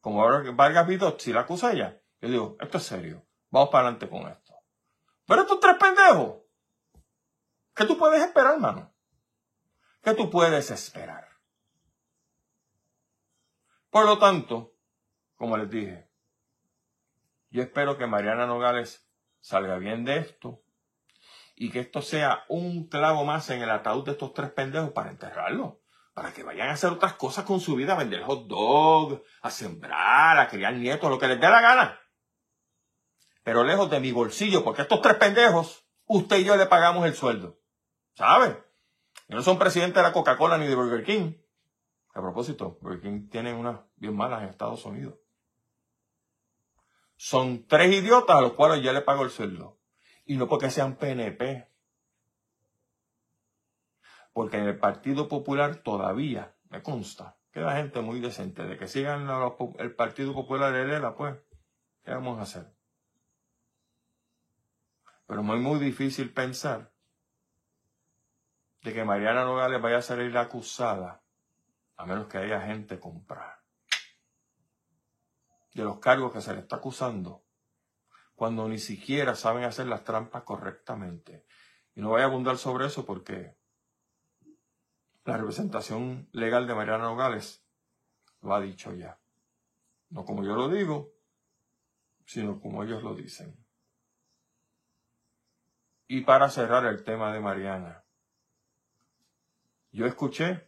como Vargas Vidot, si la acusa ella, yo digo, esto es serio. Vamos para adelante con esto. Pero estos tres pendejos, ¿qué tú puedes esperar, hermano? ¿Qué tú puedes esperar? Por lo tanto, como les dije, yo espero que Mariana Nogales salga bien de esto y que esto sea un clavo más en el ataúd de estos tres pendejos para enterrarlo. Para que vayan a hacer otras cosas con su vida, a vender hot dog, a sembrar, a criar nietos, lo que les dé la gana pero lejos de mi bolsillo, porque estos tres pendejos, usted y yo le pagamos el sueldo. ¿Sabe? Y no son presidentes de la Coca-Cola ni de Burger King. A propósito, Burger King tiene unas bien malas en Estados Unidos. Son tres idiotas a los cuales ya le pago el sueldo. Y no porque sean PNP. Porque en el Partido Popular todavía, me consta, queda gente muy decente. De que sigan el Partido Popular de Lela, pues, ¿qué vamos a hacer? Pero es muy difícil pensar de que Mariana Nogales vaya a salir acusada a menos que haya gente comprar de los cargos que se le está acusando cuando ni siquiera saben hacer las trampas correctamente. Y no voy a abundar sobre eso porque la representación legal de Mariana Nogales lo ha dicho ya. No como yo lo digo, sino como ellos lo dicen. Y para cerrar el tema de Mariana, yo escuché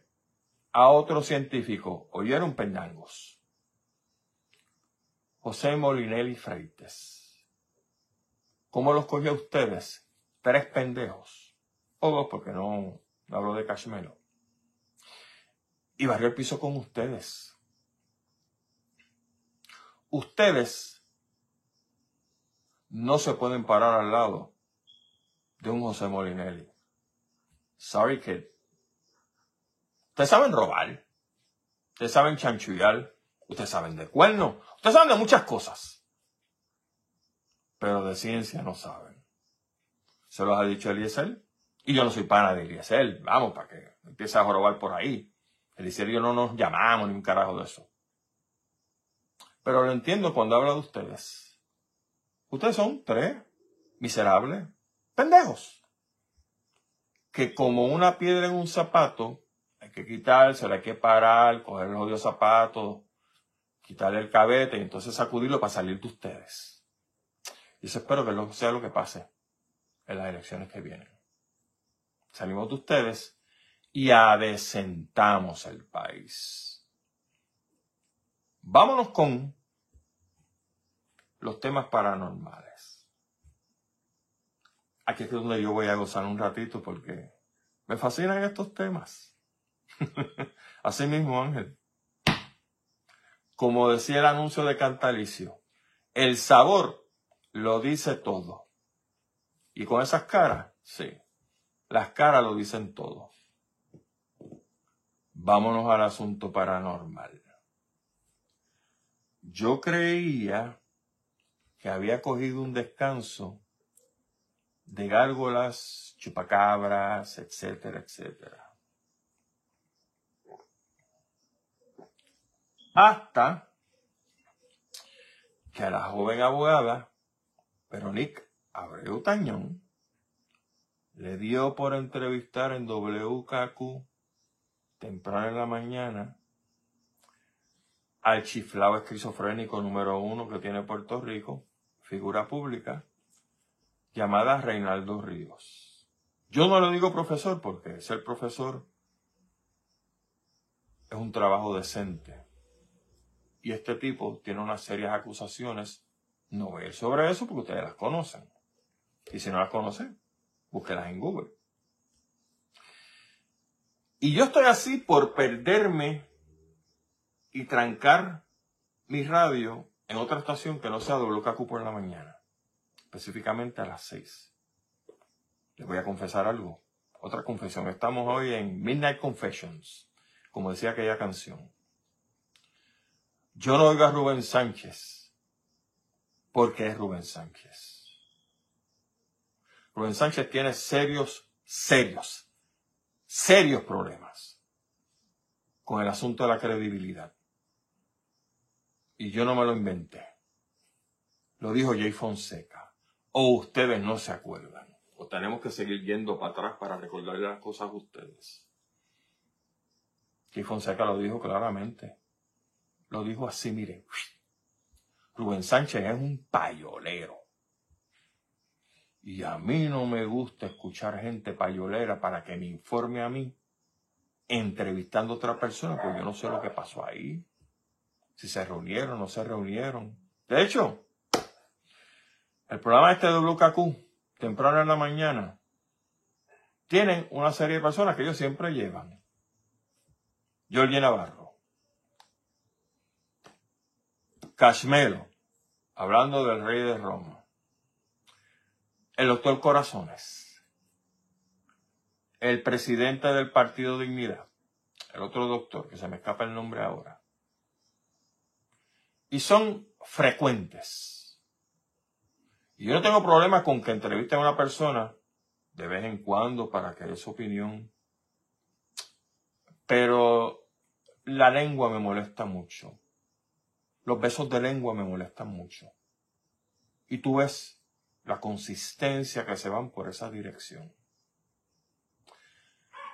a otro científico, oyeron pendangos, José Molinelli Freites. ¿Cómo los cogió a ustedes? Tres pendejos. O dos, porque no, hablo de Cashmelo. Y barrió el piso con ustedes. Ustedes no se pueden parar al lado de un José Molinelli. Sorry, kid. Ustedes saben robar. Ustedes saben chanchullar. Ustedes saben de cuerno. Ustedes saben de muchas cosas. Pero de ciencia no saben. Se los ha dicho Eliezer. Y yo no soy pana de Eliezer. Vamos, para que empiece a robar por ahí. Eliezer y yo no nos llamamos ni un carajo de eso. Pero lo entiendo cuando habla de ustedes. Ustedes son tres miserables, pendejos. Que como una piedra en un zapato, hay que quitárselo, hay que parar, coger el odio zapato, quitarle el cabete y entonces sacudirlo para salir de ustedes. Y eso espero que sea lo que pase en las elecciones que vienen. Salimos de ustedes y adesentamos el país. Vámonos con los temas paranormales aquí es donde yo voy a gozar un ratito porque me fascinan estos temas. Así mismo, Ángel. Como decía el anuncio de Cantalicio, el sabor lo dice todo. Y con esas caras, sí, las caras lo dicen todo. Vámonos al asunto paranormal. Yo creía que había cogido un descanso de gárgolas, chupacabras, etcétera, etcétera. Hasta que a la joven abogada, Veronique Abreu Tañón, le dio por entrevistar en WKQ temprano en la mañana al chiflado esquizofrénico número uno que tiene Puerto Rico, figura pública, llamada Reinaldo Ríos. Yo no lo digo profesor porque es el profesor es un trabajo decente. Y este tipo tiene unas serias acusaciones. No voy a ir sobre eso porque ustedes las conocen. Y si no las conocen, búsquenlas en Google. Y yo estoy así por perderme y trancar mi radio en otra estación que no sea WKQ por la mañana. Específicamente a las 6. Les voy a confesar algo. Otra confesión. Estamos hoy en Midnight Confessions, como decía aquella canción. Yo no oigo a Rubén Sánchez porque es Rubén Sánchez. Rubén Sánchez tiene serios, serios, serios problemas con el asunto de la credibilidad. Y yo no me lo inventé. Lo dijo Jay Fonseca. O ustedes no se acuerdan. O tenemos que seguir yendo para atrás para recordar las cosas a ustedes. Jay Fonseca lo dijo claramente. Lo dijo así, miren. Rubén Sánchez es un payolero. Y a mí no me gusta escuchar gente payolera para que me informe a mí entrevistando a otra persona, porque yo no sé lo que pasó ahí. Si se reunieron no se reunieron. De hecho, el programa este de WKQ, temprano en la mañana, tienen una serie de personas que ellos siempre llevan. Jorge Navarro. Cashmelo, hablando del rey de Roma. El doctor Corazones. El presidente del Partido Dignidad. El otro doctor, que se me escapa el nombre ahora. Y son frecuentes. Y yo no tengo problema con que entrevisten a una persona de vez en cuando para que dé su opinión. Pero la lengua me molesta mucho. Los besos de lengua me molestan mucho. Y tú ves la consistencia que se van por esa dirección.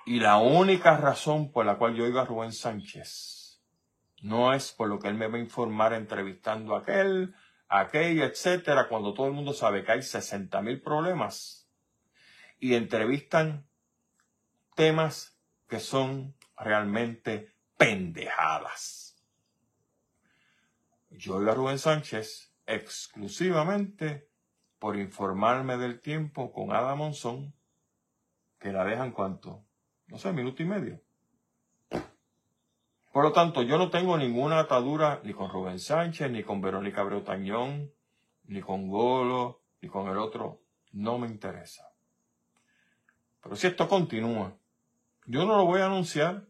Y la única razón por la cual yo oigo a Rubén Sánchez no es por lo que él me va a informar entrevistando a aquel, aquella, etcétera, cuando todo el mundo sabe que hay 60 mil problemas y entrevistan temas que son realmente pendejadas. Yo oigo a Rubén Sánchez exclusivamente por informarme del tiempo con Ada Monzón, que la dejan cuánto, no sé, minuto y medio. Por lo tanto, yo no tengo ninguna atadura ni con Rubén Sánchez, ni con Verónica Breutañón, ni con Golo, ni con el otro. No me interesa. Pero si esto continúa, yo no lo voy a anunciar.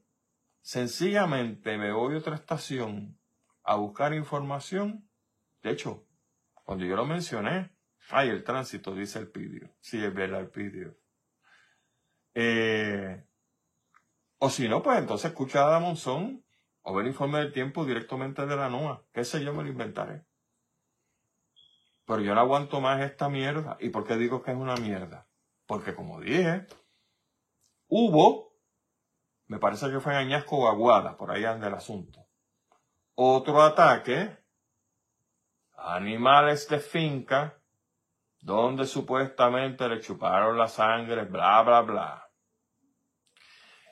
Sencillamente me voy a otra estación a buscar información. De hecho, cuando yo lo mencioné, ay, el tránsito, dice el pidio. Sí, es verdad el pidio. Eh, o si no, pues entonces escucha a Monzón o ver informe del tiempo directamente de la NOA. ¿Qué sé yo? Me lo inventaré. Pero yo no aguanto más esta mierda. ¿Y por qué digo que es una mierda? Porque como dije, hubo, me parece que fue en Añasco o Aguada, por ahí anda el asunto, otro ataque animales de finca donde supuestamente le chuparon la sangre, bla, bla, bla.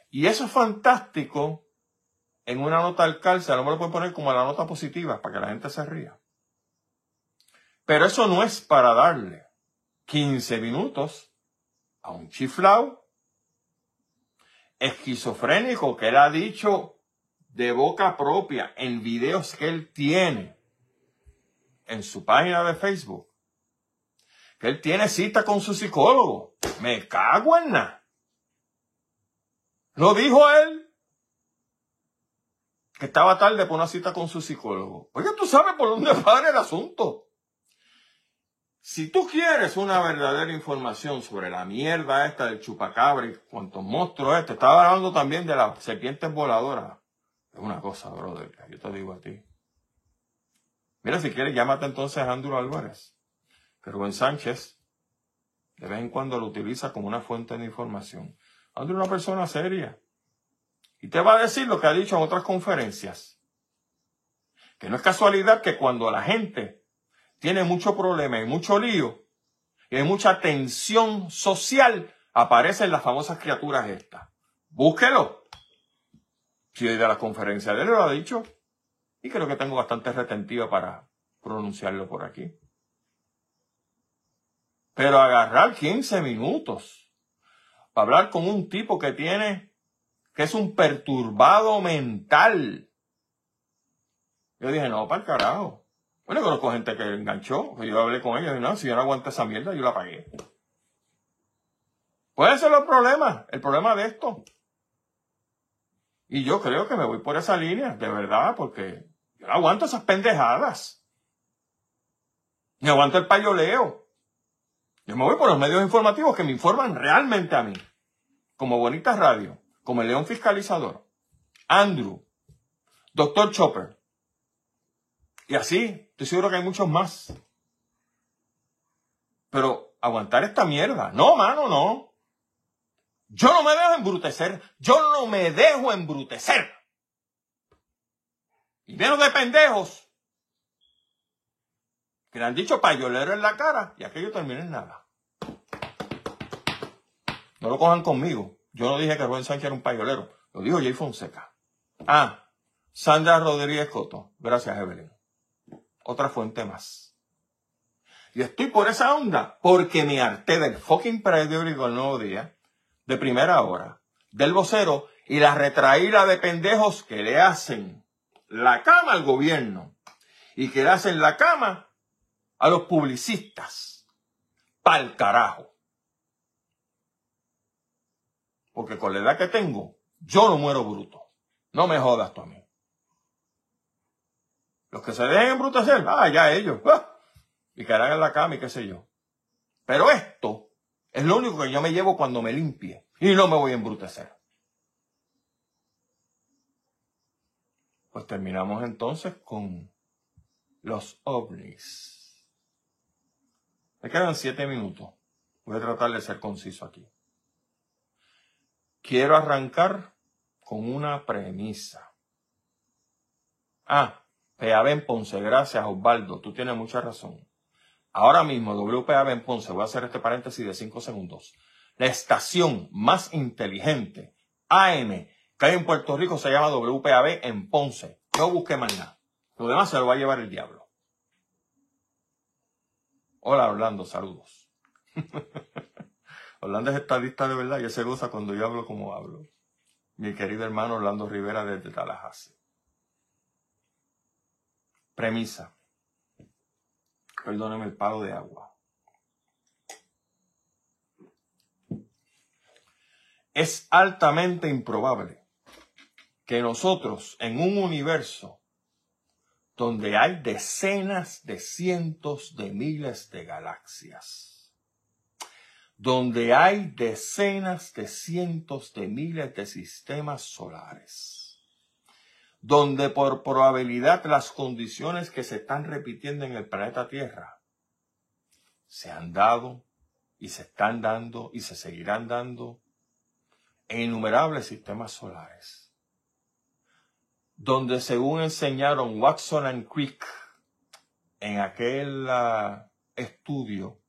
Y eso es fantástico en una nota al cárcel. No me lo pueden poner como la nota positiva para que la gente se ría. Pero eso no es para darle 15 minutos a un chiflao esquizofrénico que él ha dicho de boca propia en videos que él tiene en su página de Facebook. Que él tiene cita con su psicólogo. Me cago en nada. Lo dijo él. Que estaba tarde por una cita con su psicólogo. Oye, tú sabes por dónde va el asunto. Si tú quieres una verdadera información sobre la mierda esta del chupacabra y cuántos monstruos este, estaba hablando también de las serpientes voladoras. Es una cosa, brother, yo te digo a ti. Mira, si quieres, llámate entonces a Andrew Álvarez. Que Rubén Sánchez de vez en cuando lo utiliza como una fuente de información. Andrew es una persona seria. Y te va a decir lo que ha dicho en otras conferencias. Que no es casualidad que cuando la gente tiene mucho problema y mucho lío y hay mucha tensión social, aparecen las famosas criaturas estas. Búsquelo. Si de la conferencia de él lo ha dicho, y creo que tengo bastante retentiva para pronunciarlo por aquí. Pero agarrar 15 minutos para hablar con un tipo que tiene, que es un perturbado mental. Yo dije, no, para el carajo. Bueno, conozco gente que enganchó, que yo hablé con ellos y no, si yo no aguanto esa mierda, yo la pagué. Puede ser el problema, el problema de esto. Y yo creo que me voy por esa línea, de verdad, porque yo no aguanto esas pendejadas. Ni aguanto el payoleo. Yo me voy por los medios informativos que me informan realmente a mí. Como Bonita Radio, como el León Fiscalizador, Andrew, Doctor Chopper. Y así, estoy seguro que hay muchos más. Pero aguantar esta mierda. No, mano, no. Yo no me dejo embrutecer. Yo no me dejo embrutecer. Y menos de pendejos que le han dicho payolero en la cara y aquello termina en nada. No lo cojan conmigo. Yo no dije que Rubén Sánchez era un payolero. Lo dijo Jay Fonseca. Ah, Sandra Rodríguez Coto. Gracias, Evelyn. Otra fuente más. Y estoy por esa onda porque me harté del fucking periódico El Nuevo Día de primera hora del vocero y la retraída de pendejos que le hacen la cama al gobierno y que le hacen la cama a los publicistas. Pa'l carajo. Porque con la edad que tengo, yo no muero bruto. No me jodas tú a mí. Los que se dejen embrutecer, ah, ya ellos. Ah, y caerán en la cama y qué sé yo. Pero esto es lo único que yo me llevo cuando me limpie. Y no me voy a embrutecer. Pues terminamos entonces con los ovnis. Me quedan siete minutos. Voy a tratar de ser conciso aquí. Quiero arrancar con una premisa. Ah, Peave en Ponce, gracias Osvaldo, tú tienes mucha razón. Ahora mismo, WPAB en Ponce, voy a hacer este paréntesis de 5 segundos. La estación más inteligente, AM, que hay en Puerto Rico se llama WPAB en Ponce. No busque más nada. Lo demás se lo va a llevar el diablo. Hola Orlando, saludos. Orlando es estadista de verdad y se goza cuando yo hablo como hablo. Mi querido hermano Orlando Rivera desde Tallahassee. Premisa perdóneme el palo de agua. Es altamente improbable que nosotros en un universo donde hay decenas de cientos de miles de galaxias, donde hay decenas de cientos de miles de sistemas solares, donde por probabilidad las condiciones que se están repitiendo en el planeta Tierra se han dado y se están dando y se seguirán dando en innumerables sistemas solares, donde según enseñaron Watson y Crick en aquel ah, estudio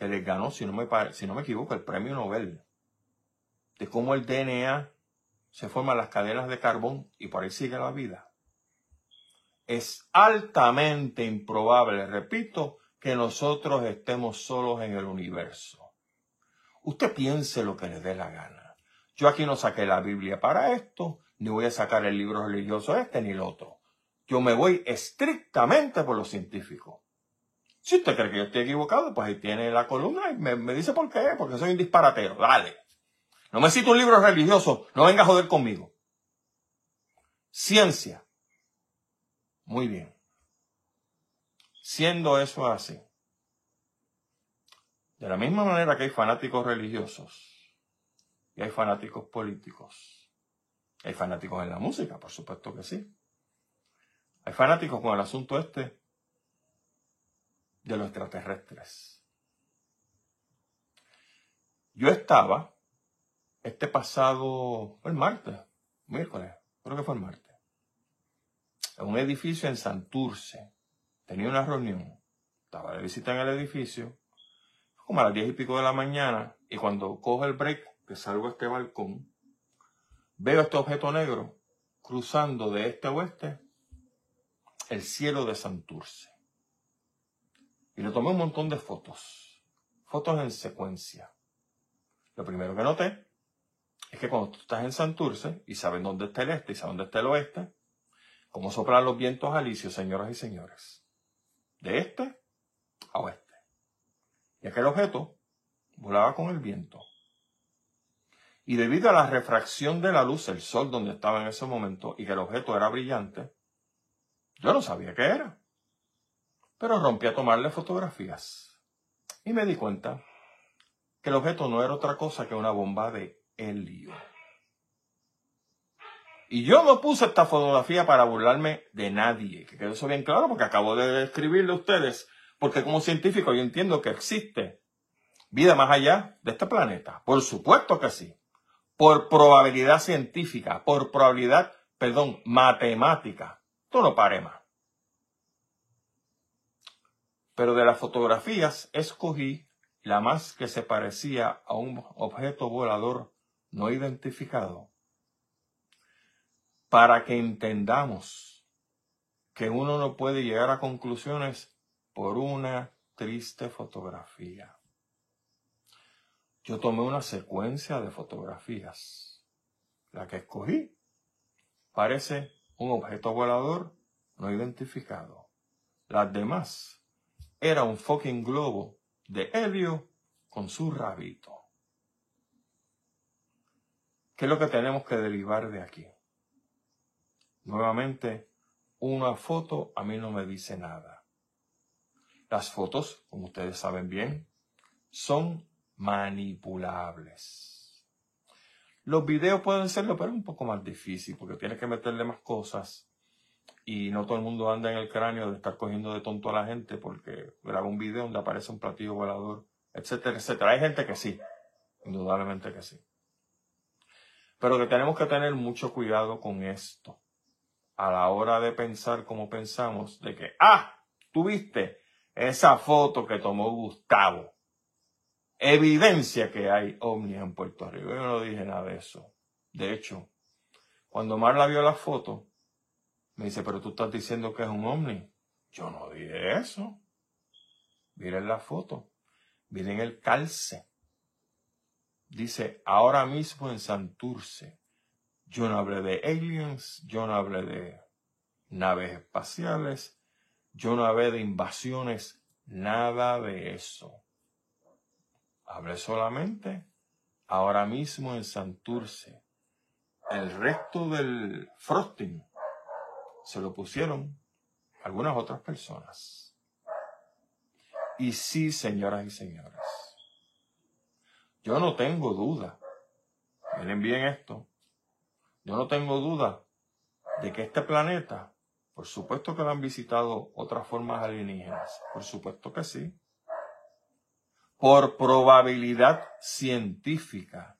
que les ganó, si no, me, si no me equivoco, el premio Nobel, de cómo el DNA se forman las cadenas de carbón y por ahí sigue la vida. Es altamente improbable, repito, que nosotros estemos solos en el universo. Usted piense lo que le dé la gana. Yo aquí no saqué la Biblia para esto, ni voy a sacar el libro religioso este ni el otro. Yo me voy estrictamente por lo científico. Si usted cree que yo estoy equivocado, pues ahí tiene la columna y me, dice por qué, porque soy un disparatero. Dale. No me cito un libro religioso, no venga a joder conmigo. Ciencia. Muy bien. Siendo eso así, de la misma manera que hay fanáticos religiosos y hay fanáticos políticos, hay fanáticos en la música, por supuesto que sí. Hay fanáticos con el asunto este de los extraterrestres. Yo estaba este pasado, el martes, miércoles, creo que fue el martes, en un edificio en Santurce. Tenía una reunión. Estaba de visita en el edificio, como a las diez y pico de la mañana, y cuando cojo el break, que salgo a este balcón, veo este objeto negro cruzando de este a oeste el cielo de Santurce. Y le tomé un montón de fotos, fotos en secuencia. Lo primero que noté es que cuando tú estás en Santurce y sabes dónde está el este y sabes dónde está el oeste, cómo soplan los vientos alicios, señoras y señores, de este a oeste. Y aquel objeto volaba con el viento. Y debido a la refracción de la luz, el sol donde estaba en ese momento, y que el objeto era brillante, yo no sabía qué era. Pero rompí a tomarle fotografías. Y me di cuenta que el objeto no era otra cosa que una bomba de helio. Y yo no puse esta fotografía para burlarme de nadie, que quede eso bien claro, porque acabo de describirle a ustedes, porque como científico yo entiendo que existe vida más allá de este planeta. Por supuesto que sí. Por probabilidad científica, por probabilidad, perdón, matemática. Tú no pare más. Pero de las fotografías escogí la más que se parecía a un objeto volador no identificado, para que entendamos que uno no puede llegar a conclusiones por una triste fotografía. Yo tomé una secuencia de fotografías. La que escogí parece un objeto volador no identificado. Las demás era un fucking globo de helio con su rabito. ¿Qué es lo que tenemos que derivar de aquí? Nuevamente, una foto a mí no me dice nada. Las fotos, como ustedes saben bien, son manipulables. Los videos pueden serlo, pero es un poco más difícil porque tienes que meterle más cosas y no todo el mundo anda en el cráneo de estar cogiendo de tonto a la gente porque graba un video donde aparece un platillo volador, etcétera, etcétera. Hay gente que sí, indudablemente que sí. Pero que tenemos que tener mucho cuidado con esto a la hora de pensar como pensamos, de que, ah, tuviste esa foto que tomó Gustavo. Evidencia que hay ovnis en Puerto Rico. Yo no dije nada de eso. De hecho, cuando Marla vio la foto, me dice, pero tú estás diciendo que es un ovni. Yo no dije eso. Miren la foto. Miren el calce. Dice, ahora mismo en Santurce. Yo no hablé de aliens, yo no hablé de naves espaciales, yo no hablé de invasiones, nada de eso. Hablé solamente ahora mismo en Santurce. El resto del frosting se lo pusieron algunas otras personas. Y sí, señoras y señores, yo no tengo duda, miren bien esto, yo no tengo duda de que este planeta, por supuesto que lo han visitado otras formas alienígenas, por supuesto que sí, por probabilidad científica,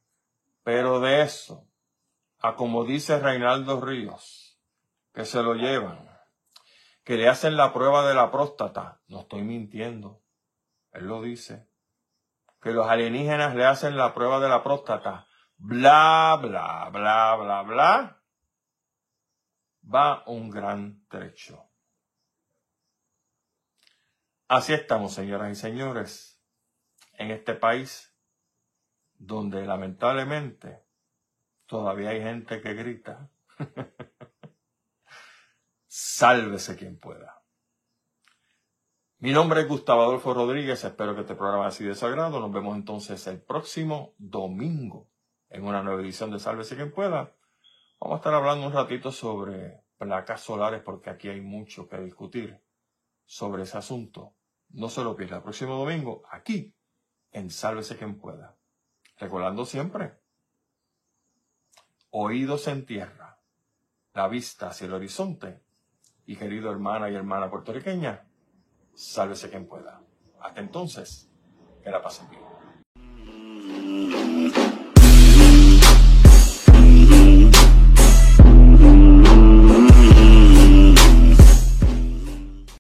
pero de eso, a como dice Reinaldo Ríos, que se lo llevan, que le hacen la prueba de la próstata. No estoy mintiendo. Él lo dice. Que los alienígenas le hacen la prueba de la próstata. Bla, bla, bla, bla, bla. Va un gran trecho. Así estamos, señoras y señores, en este país donde lamentablemente todavía hay gente que grita. Sálvese quien pueda. Mi nombre es Gustavo Adolfo Rodríguez, espero que este programa haya sido de su agrado. Nos vemos entonces el próximo domingo en una nueva edición de Sálvese quien pueda. Vamos a estar hablando un ratito sobre placas solares porque aquí hay mucho que discutir sobre ese asunto. No se lo pierda el próximo domingo aquí en Sálvese quien pueda. Recordando siempre, oídos en tierra, la vista hacia el horizonte y querido hermana y hermana puertorriqueña, sálvese quien pueda. Hasta entonces, que la pasen bien.